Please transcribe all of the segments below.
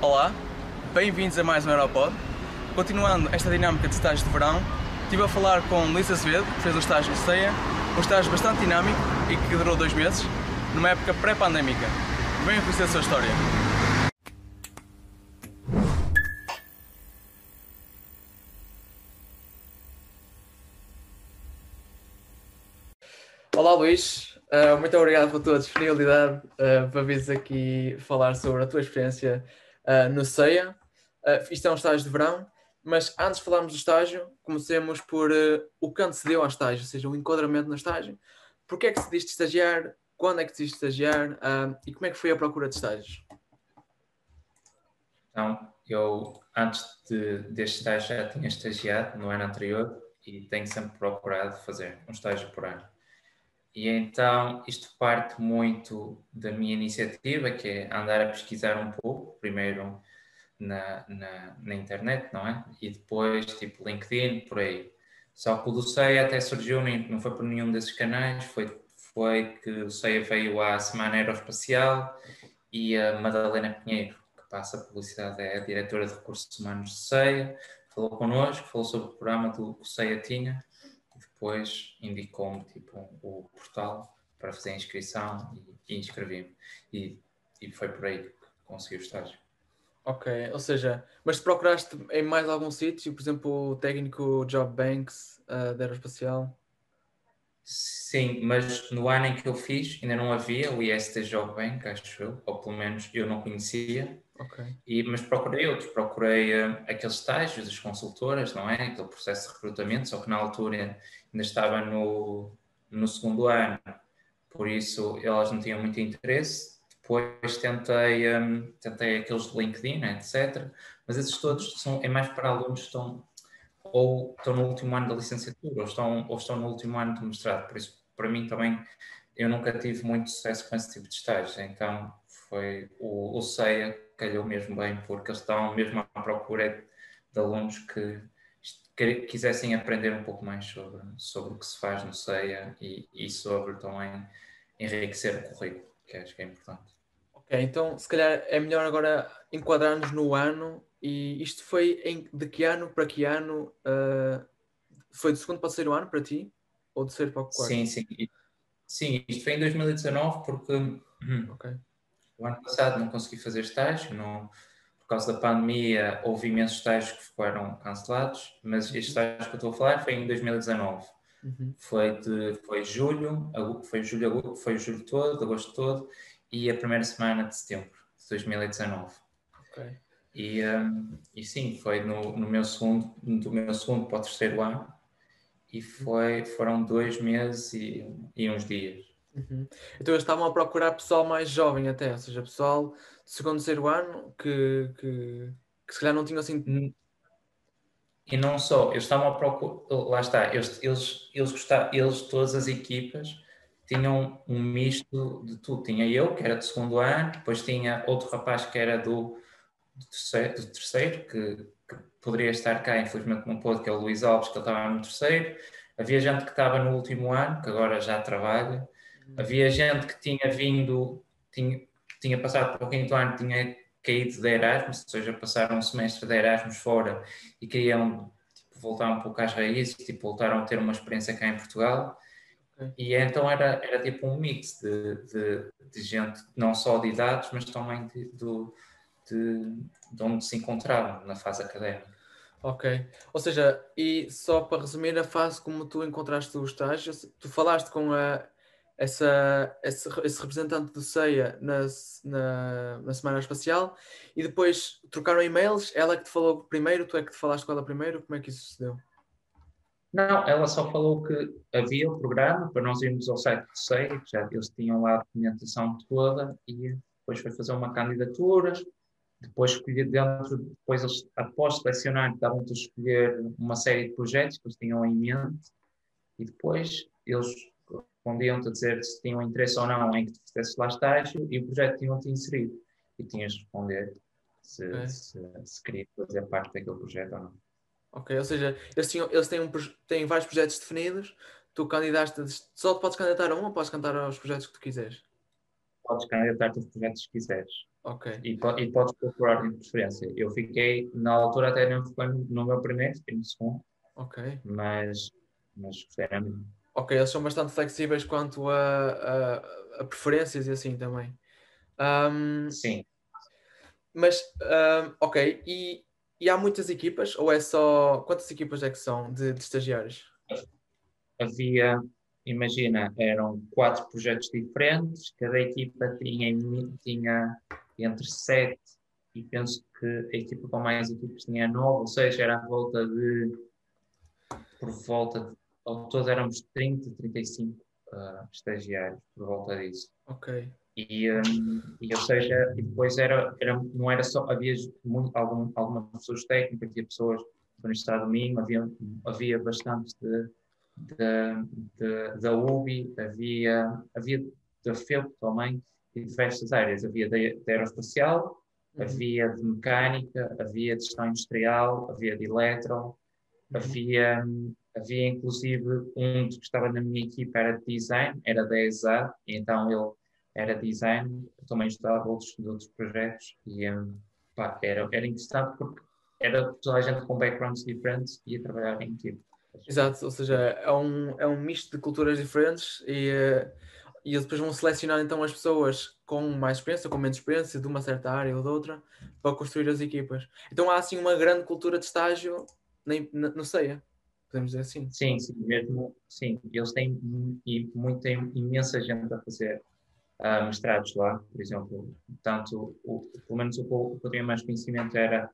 Olá, bem-vindos a mais um Aeropod. Continuando esta dinâmica de estágios de verão, estive a falar com Luís Azevedo, que fez o estágio de ceia, um estágio bastante dinâmico e que durou dois meses, numa época pré-pandémica. Venham conhecer a sua história. Olá Luís, uh, muito obrigado pela tua disponibilidade uh, para vires aqui falar sobre a tua experiência uh, no CEIA. isto é um estágio de verão, mas antes de falarmos do estágio, comecemos por o que antecedeu ao estágio, ou seja, o enquadramento no estágio. Porquê é que decidiste estagiar? Quando é que decidiste estagiar? e como é que foi a procura de estágios? Então, eu antes de, deste estágio já tinha estagiado no ano anterior e tenho sempre procurado fazer um estágio por ano. E então isto parte muito da minha iniciativa, que é andar a pesquisar um pouco, primeiro na, na, na internet, não é? E depois tipo LinkedIn, por aí. Só que o do CEA até surgiu, não foi por nenhum desses canais, foi, foi que o CEA veio à Semana Aeroespacial e a Madalena Pinheiro, que passa a publicidade, é a diretora de Recursos Humanos do CEA, falou connosco, falou sobre o programa do, que o CEA tinha depois indicou-me tipo, o portal para fazer a inscrição e, e inscrevi-me. E, e foi por aí que consegui o estágio. Ok, ou seja, mas procuraste em mais algum sítio, por exemplo, o técnico Job Banks uh, da Aeroespacial? Sim, mas no ano em que eu fiz ainda não havia o IST Job Bank, acho eu, ou pelo menos eu não conhecia. Okay. E, mas procurei outros, procurei uh, aqueles estágios das consultoras, não é? Aquele processo de recrutamento, só que na altura ainda estava no, no segundo ano, por isso elas não tinham muito interesse. Depois tentei, um, tentei aqueles de LinkedIn, etc. Mas esses todos são, é mais para alunos que estão ou estão no último ano da licenciatura ou estão, ou estão no último ano do mestrado. Por isso, para mim também, eu nunca tive muito sucesso com esse tipo de estágios. Então, foi o, o CEIA calhou mesmo bem, porque eles estão mesmo à procura de alunos que, que quisessem aprender um pouco mais sobre, sobre o que se faz no CEIA e, e sobre também enriquecer o currículo, que acho que é importante. Ok, então se calhar é melhor agora enquadrar-nos no ano e isto foi em, de que ano para que ano? Uh, foi do segundo para o terceiro ano para ti? Ou do terceiro para o quarto? Sim, sim. Sim, isto foi em 2019 porque okay. O ano passado não consegui fazer estágio, não, por causa da pandemia houve imensos estágios que foram cancelados, mas este estágio que eu estou a falar foi em 2019. Uhum. Foi de foi julho, foi julho, foi julho todo, agosto todo e a primeira semana de setembro de 2019. Okay. E, um, e sim, foi no, no meu segundo, do meu segundo para o terceiro ano e foi, foram dois meses e, e uns dias. Uhum. Então eles estavam a procurar pessoal mais jovem até, ou seja, pessoal de segundo, terceiro ano que, que, que se calhar não tinham assim. E não só, eles estavam a procurar, lá está, eles, eles, eles, gostavam, eles, todas as equipas, tinham um misto de tudo. Tinha eu, que era de segundo ano, depois tinha outro rapaz que era do, do terceiro, do terceiro que, que, poderia estar cá, infelizmente não pôde, que é o Luís Alves, que ele estava no terceiro. Havia gente que estava no último ano, que agora já trabalha. Havia gente que tinha vindo, tinha, tinha passado para o quinto ano, tinha caído de Erasmus, ou seja, passaram um semestre de Erasmus fora e queriam tipo, voltar um pouco às raízes, tipo, voltaram a ter uma experiência cá em Portugal. E então era, era tipo um mix de, de, de gente, não só de idades, mas também de, de, de onde se encontravam na fase académica. Ok. Ou seja, e só para resumir a fase como tu encontraste o estágio, tu falaste com a essa, esse, esse representante do CEIA na, na, na, Semana Espacial e depois trocaram e-mails. Ela é que te falou primeiro, tu é que te falaste com ela primeiro? Como é que isso sucedeu? Não, ela só falou que havia o programa para nós irmos ao site do CEIA, já eles tinham lá a documentação toda e depois foi fazer uma candidatura. Depois escolher dentro, depois eles, após selecionar, estavam-te a escolher uma série de projetos que eles tinham em mente e depois eles respondiam-te a dizer se tinham interesse ou não em que tu fizesses lá estágio e o projeto tinham-te inserido. E tinhas de responder se, okay. se, se queria fazer parte daquele projeto ou não. Ok, ou seja, eles, tinham, eles têm, um, têm vários projetos definidos, tu candidatas, só te podes candidatar a um ou podes candidatar aos projetos que tu quiseres? Podes candidatar-te aos projetos que quiseres. Ok. E, e podes ordem de preferência. Eu fiquei, na altura até não fiquei no meu primeiro, fiquei no segundo. Ok. Mas, mas gostei. Ok, eles são bastante flexíveis quanto a, a, a preferências e assim também. Um, Sim. Mas, um, ok, e, e há muitas equipas ou é só. Quantas equipas é que são de, de estagiários? Havia, imagina, eram quatro projetos diferentes, cada equipa tinha, tinha entre sete e penso que a equipa com mais equipas tinha nove, ou seja, era à volta de. por volta de. Ao todo éramos 30, 35 uh, estagiários, por volta disso. Ok. E, um, e, ou seja, e depois era, era, não era só, havia muito, algum, algumas pessoas técnicas, havia pessoas da Universidade do Minho, havia, havia bastantes de, de, de, da UBI, havia, havia da FEUP também, e diversas áreas. Havia de aeroespacial, uhum. havia de mecânica, havia de gestão industrial, havia de eletro, uhum. havia, havia inclusive um que estava na minha equipa era de design, era da ESA, então ele era design, também estudava outros, outros projetos e um, pá, era, era interessante porque era toda a gente com backgrounds diferentes e ia trabalhar em equipe. Exato, ou seja, é um, é um misto de culturas diferentes e, uh, e depois vão selecionar então as pessoas com mais experiência, com menos experiência, de uma certa área ou de outra, para construir as equipas. Então há assim uma grande cultura de estágio no, CEIA, podemos dizer assim. Sim, sim, mesmo, sim. Eles têm muita, imensa gente a fazer uh, mestrados lá, por exemplo. Tanto, o, pelo menos o que eu tinha mais conhecimento era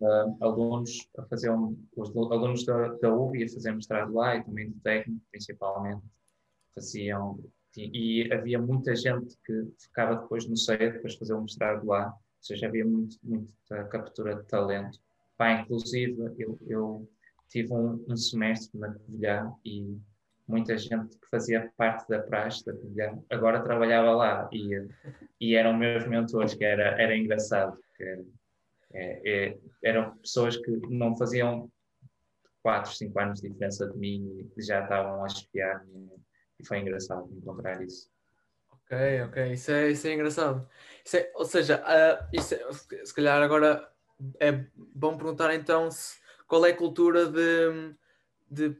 uh, alunos a fazer um, os alunos da, da UBI a fazer mestrado lá e também do técnico, principalmente, faziam. E, havia muita gente que ficava depois no CEA, depois de fazer um mestrado lá, ou seja, havia muito, muita captura de talento. Pá, inclusive, eu, eu tive um, um semestre na Covilhã e muita gente que fazia parte da praxe da Covilhã agora trabalhava lá e, e eram meus mentores, que era, era engraçado. Que é, é, eram pessoas que não faziam 4, 5 anos de diferença de mim e já estavam a espiar e foi engraçado encontrar isso. Ok, ok, isso é, isso é engraçado. Isso é, ou seja, uh, isso é, se calhar agora é bom perguntar então se, qual é a cultura de de,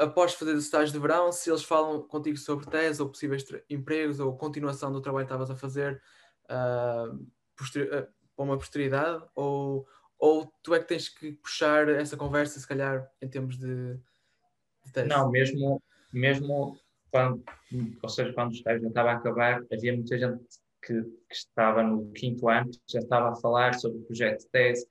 após fazer o estágio de verão, se eles falam contigo sobre tese ou possíveis empregos ou continuação do trabalho que estavas a fazer uh, para uma posteridade, ou, ou tu é que tens que puxar essa conversa, se calhar, em termos de, de tese? Não, mesmo, mesmo quando, ou seja, quando o estágio já estava a acabar, havia muita gente que, que estava no quinto ano, já estava a falar sobre o projeto de tese,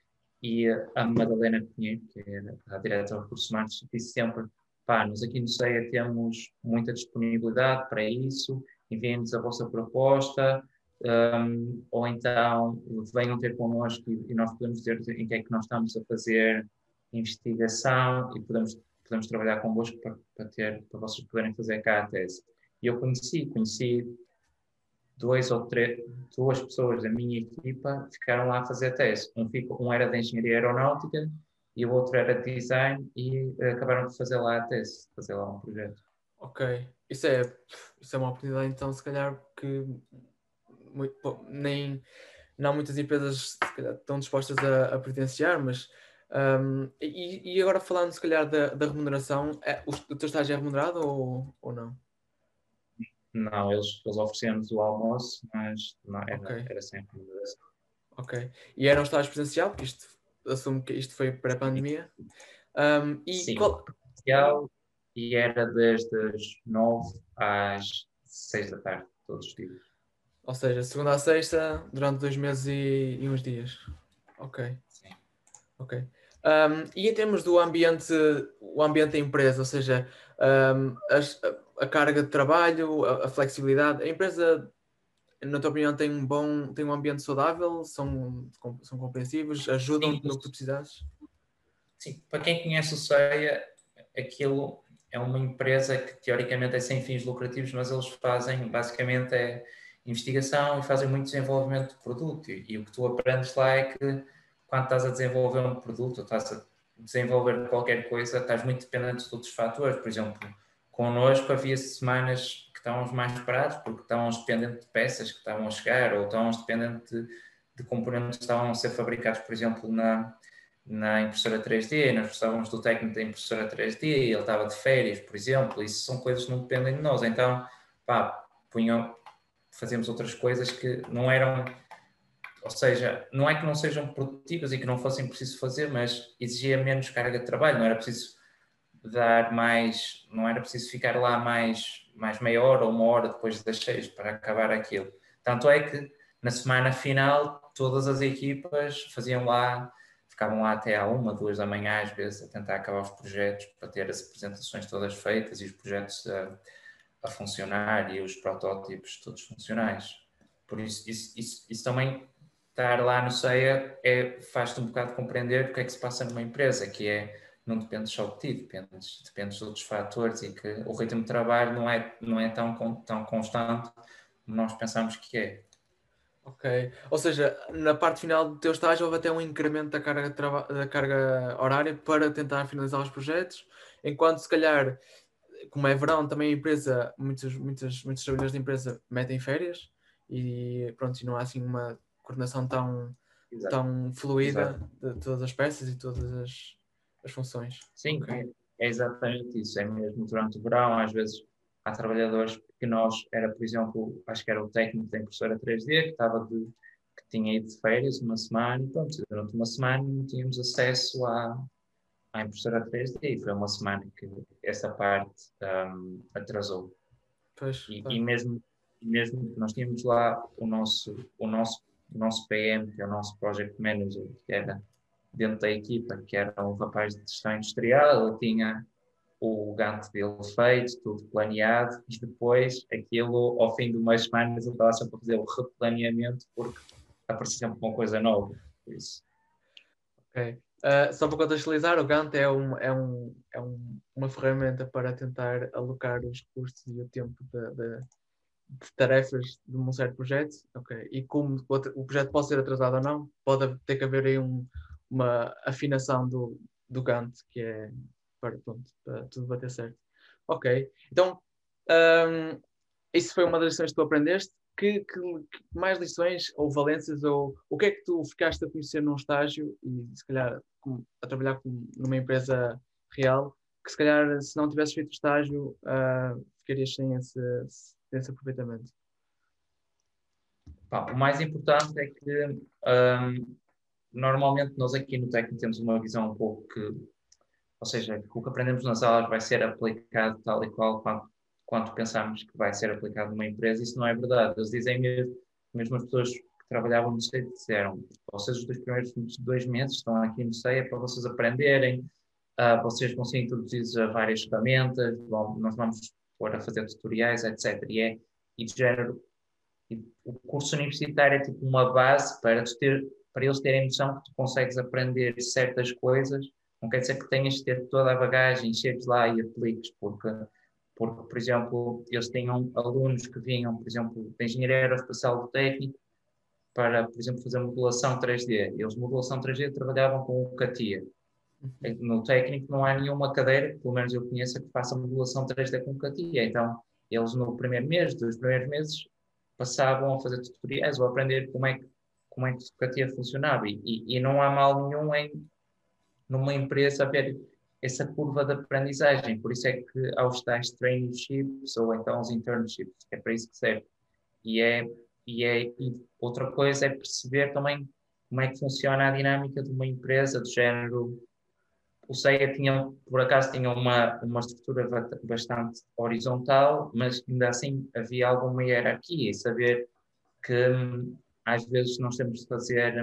e a Madalena Pinheiro, que é a diretora de recursos humanos, disse sempre: pá, nós aqui no CEA temos muita disponibilidade para isso, enviem-nos a vossa proposta, um, ou então venham ter connosco e, nós podemos dizer em que é que nós estamos a fazer investigação e podemos, podemos trabalhar convosco para, para, ter, para vocês poderem fazer cá a tese. E eu conheci, conheci dois ou três, duas pessoas da minha equipa ficaram lá a fazer tese. Um, um era de engenharia aeronáutica e o outro era de design e uh, acabaram de fazer lá a tese, fazer lá um projeto. Ok, isso é, isso é uma oportunidade então se calhar que muito, nem não muitas empresas calhar, estão dispostas a, a mas um, e, e, agora falando se calhar da, da remuneração, é, o, o teu estágio é remunerado ou, ou não? Não, eles, eles ofereciam-nos o almoço, mas não, era, okay. era sempre assim. Ok. E era um estágio presencial, porque isto assumo que isto foi pré-pandemia. Um, e Sim, qual... presencial e era desde as 9 às 6 da tarde, todos os dias. Ou seja, segunda a sexta, durante dois meses e, e uns dias. Ok. Sim. Ok. Um, e em termos do ambiente, o ambiente da empresa, ou seja, um, as, a carga de trabalho, a, a, flexibilidade. A empresa, na tua opinião, tem um bom, tem um ambiente saudável, são, são compreensivos, ajudam Sim. no que tu precisares? Sim, para quem conhece o CEIA, aquilo é uma empresa que teoricamente é sem fins lucrativos, mas eles fazem basicamente é investigação e fazem muito desenvolvimento de produto. E, e o que tu aprendes lá é que quando estás a desenvolver um produto, estás a desenvolver qualquer coisa, estás muito dependente de outros fatores. Por exemplo, Connosco havia semanas que estávamos mais parados porque estávamos dependentes de peças que estavam a chegar ou estávamos dependentes de, de componentes que estavam a ser fabricados, por exemplo, na, na impressora 3D, nós precisávamos do técnico da impressora 3D, ele estava de férias, por exemplo, isso são coisas que não dependem de nós, então, pá, punham, fazemos outras coisas que não eram, ou seja, não é que não sejam produtivas e que não fossem preciso fazer, mas exigia menos carga de trabalho, não era preciso dar mais, não era preciso ficar lá mais, mais meia hora ou uma hora depois das seis para acabar aquilo. Tanto é que na semana final todas as equipas faziam lá, ficavam lá até à uma, duas da manhã às vezes a tentar acabar os projetos para ter as apresentações todas feitas e os projetos a, a funcionar e os protótipos todos funcionais. Por isso, isso, isso, isso também estar lá no CEA é, faz-te um bocado compreender o que é que se passa numa empresa, que é não depende só de ti, depende depende de outros fatores e que o ritmo de trabalho não é, não é tão, tão constante como nós pensamos que é. Ok. Ou seja, na parte final do teu estágio houve até um incremento da carga, da carga horária para tentar finalizar os projetos, enquanto se calhar, como é verão, também a empresa, muitos, muitos, muitos trabalhadores da empresa metem férias e pronto, e não há assim uma coordenação tão, tão fluida Exato. de todas as peças e todas as, as funções. Sim, okay. é exatamente isso. É mesmo durante o verão, às vezes há trabalhadores que nós, era por exemplo, acho que era o técnico da impressora 3D, que estava de, que tinha ido de férias uma semana e pronto, durante uma semana não tínhamos acesso à, à impressora 3D e foi uma semana que essa parte um, atrasou. Pois, e, e, mesmo, mesmo nós tínhamos lá o nosso, o nosso, o nosso PM, que é o nosso Project Manager, que era dentro da equipa, que era um rapaz de gestão industrial, ele tinha o Gantt dele feito, tudo planeado, e depois aquilo, ao fim de umas semanas, ele estava sempre a fazer o replaneamento porque aparecia sempre uma coisa nova. Isso. Ok. Uh, só para contextualizar, o Gantt é, um, é, um, é um, uma ferramenta para tentar alocar os recursos e o tempo de, de, de tarefas de um certo projeto. Ok. E como o projeto pode ser atrasado ou não, pode ter que haver aí um, uma afinação do, do Gantt, que é para, pronto, para tudo bater certo. Ok, então um, isso foi uma das lições que tu aprendeste. Que, que, que, mais lições ou valências ou o que é que tu ficaste a conhecer num estágio e se calhar a trabalhar com, numa empresa real que se calhar se não tivesses feito estágio uh, ficarias sem esse, sem esse aproveitamento? o mais importante é que um, normalmente nós aqui no técnico temos uma visão um pouco que, ou seja, o que aprendemos nas aulas vai ser aplicado tal e qual quanto, quanto pensamos que vai ser aplicado numa empresa, isso não é verdade. Eles dizem mesmo, mesmo as pessoas que trabalhavam no SEI disseram, vocês os dois primeiros dois meses estão aqui no SEI é para vocês aprenderem, uh, vocês vão ser introduzidos a várias ferramentas, vão, nós vamos pôr a fazer tutoriais, etc. E é, e de género, o curso universitário é tipo uma base para ter para eles terem noção que tu consegues aprender certas coisas, não quer dizer que tenhas de ter toda a bagagem, chegues lá e apliques, porque, porque, por exemplo, eles tinham alunos que vinham, por exemplo, de engenharia aeroespacial do técnico, para, por exemplo, fazer modulação 3D. Eles, modulação 3D, trabalhavam com o CATIA. No técnico não há nenhuma cadeira, pelo menos eu conheço, que faça modulação 3D com CATIA. Então, eles no primeiro mês, dos primeiros meses, passavam a fazer tutoriais ou a aprender como é que como é que o CATIA funcionava. E, e, e, não há mal nenhum em, numa empresa, haver essa curva de aprendizagem. Por isso é que há os tais traineeships ou então os internships, é para isso que serve. E, é, e, é, e outra coisa é perceber também como é que funciona a dinâmica de uma empresa do género. O CEA tinha, por acaso, tinha uma, uma estrutura bastante horizontal, mas ainda assim havia alguma hierarquia e saber que hum, às vezes nós temos de fazer,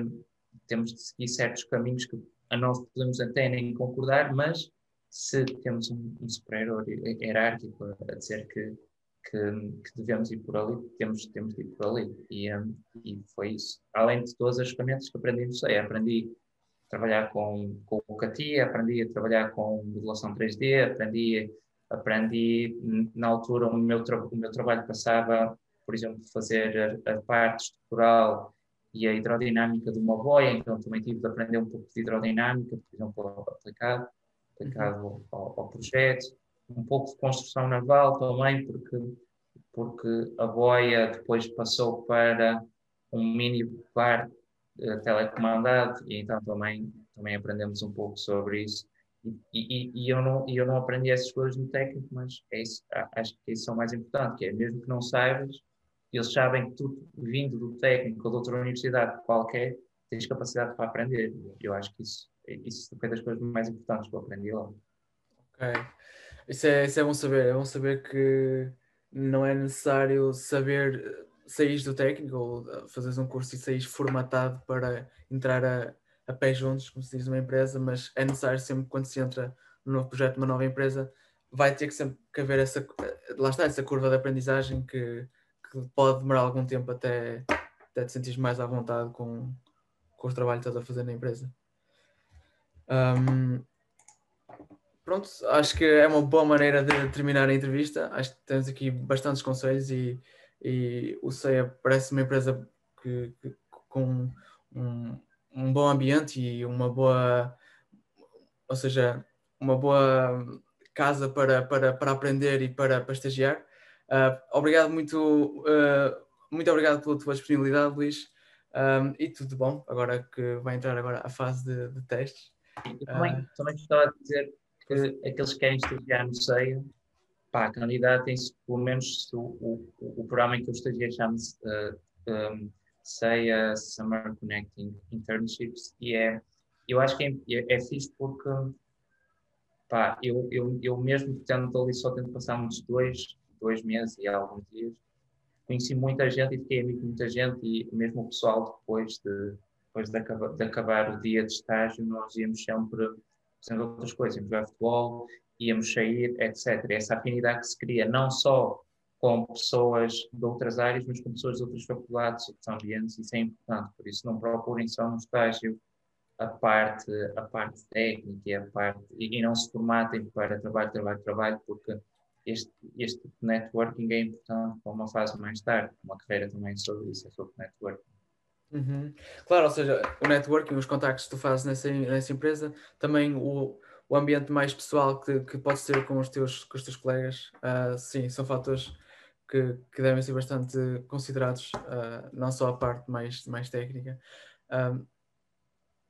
temos de seguir certos caminhos que a nós podemos até nem concordar, mas se temos um, um superior hierárquico a dizer que, que, que, devemos ir por ali, temos, temos de ir por ali. E, um, e foi isso. Além de todas as ferramentas que aprendi no SEI, aprendi trabalhar com, com o CATIA, aprendi a trabalhar com modulação 3D, aprendi, aprendi na altura o meu, o meu trabalho passava por exemplo, fazer a, a parte estrutural e a hidrodinâmica de uma boia, então também tive de aprender um pouco de hidrodinâmica, por exemplo, aplicado, aplicado uhum. ao, ao, projeto, um pouco de construção naval também, porque, porque a boia depois passou para um mini barco telecomandado e então também, também aprendemos um pouco sobre isso. E, e, e, eu não, eu não aprendi essas coisas no técnico, mas é isso, acho que isso é o mais importante, que é mesmo que não saibas, eles sabem que tu, vindo do técnico ou de outra universidade qualquer, tens capacidade para aprender. Eu acho que isso, isso foi das coisas mais importantes que eu aprendi lá. Ok. Isso é, isso é bom saber. É bom saber que não é necessário saber sair do técnico ou fazeres um curso e sair formatado para entrar a, a pé juntos, como se diz numa empresa, mas é necessário sempre quando se entra num novo projeto, numa nova empresa, vai ter que sempre que haver essa, lá está, essa curva de aprendizagem que, que pode demorar algum tempo até, até te sentir mais à vontade com, com o trabalho que estás a fazer na empresa. Um, pronto, acho que é uma boa maneira de terminar a entrevista. Acho que temos aqui bastantes conselhos e, e o CEA parece uma empresa que, que com um, um, bom ambiente e uma boa, ou seja, uma boa casa para, para, para aprender e para, para estagiar. Uh, obrigado muito, uh, muito obrigado pela tua disponibilidade, Luís. Um, e tudo bom, agora que vai entrar agora a fase de, de testes. Também, uh, também gostava de dizer que aqueles que querem estagiar no CEIA, pá, candidatem-se, pelo menos o, o, o programa em que eu estagiei chama-se uh, um, CEIA Summer Connecting Internships e é, eu acho que é, é, é fixe porque pá, eu, eu, eu mesmo tendo ali só tendo passado uns dois, dois meses e alguns dias, conheci muita gente e fiquei amigo de muita gente e mesmo o pessoal depois de, depois de, acabar, de acabar o dia de estágio nós íamos sempre fazendo outras coisas, íamos jogar futebol, íamos sair, etc. Essa afinidade que se cria não só com pessoas de outras áreas, mas com pessoas de outras faculdades, outros ambientes, isso é importante. Por isso, não procurem só no estágio a parte, a parte técnica e, a parte, e, não se formatem para trabalho, trabalho, trabalho, porque este, este networking é importante para uma fase mais tarde. Uma carreira também sobre isso, é sobre networking. Uhum. Claro, ou seja, o networking, os contactos que tu fazes nessa, nessa empresa, também o, o ambiente mais pessoal que, que podes ter com os teus, com os teus colegas, uh, sim, são fatores que, que devem ser bastante considerados, uh, não só a parte mais, mais técnica. Um,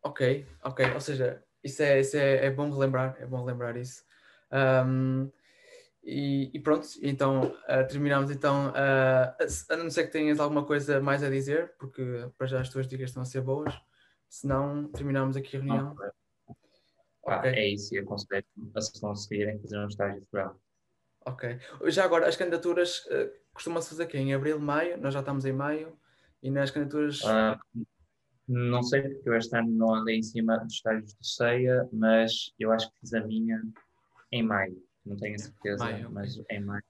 ok, ok, ou seja, isso, é, isso é, é bom relembrar, é bom relembrar isso. Um, e, e, pronto, então uh, terminamos então, uh, a não ser que tenhas alguma coisa mais a dizer, porque para já as tuas dicas estão a ser boas, se não, terminamos aqui a reunião. Okay. É isso, e aconselho a se conseguirem fazer um estágio de verão. Ok. Já agora, as candidaturas uh, costumam-se fazer aqui em abril, maio, nós já estamos em maio, e nas candidaturas... não sei, porque eu este ano não andei em cima dos estágios do CEIA, mas eu acho que fiz a minha em maio não tenho a certeza, maio, mas okay. em maio.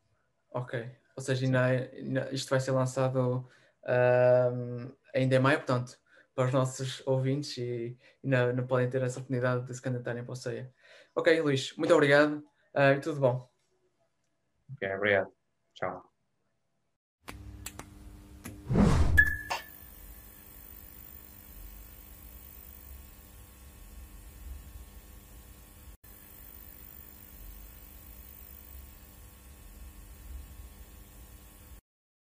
Ok, ou seja, ainda, ainda, isto vai ser lançado uh, ainda em maio, portanto, para os nossos ouvintes e ainda não podem ter essa oportunidade de se candidatarem para o CEIA. Ok, Luís, muito obrigado uh, e tudo bom. Ok, obrigado. Tchau.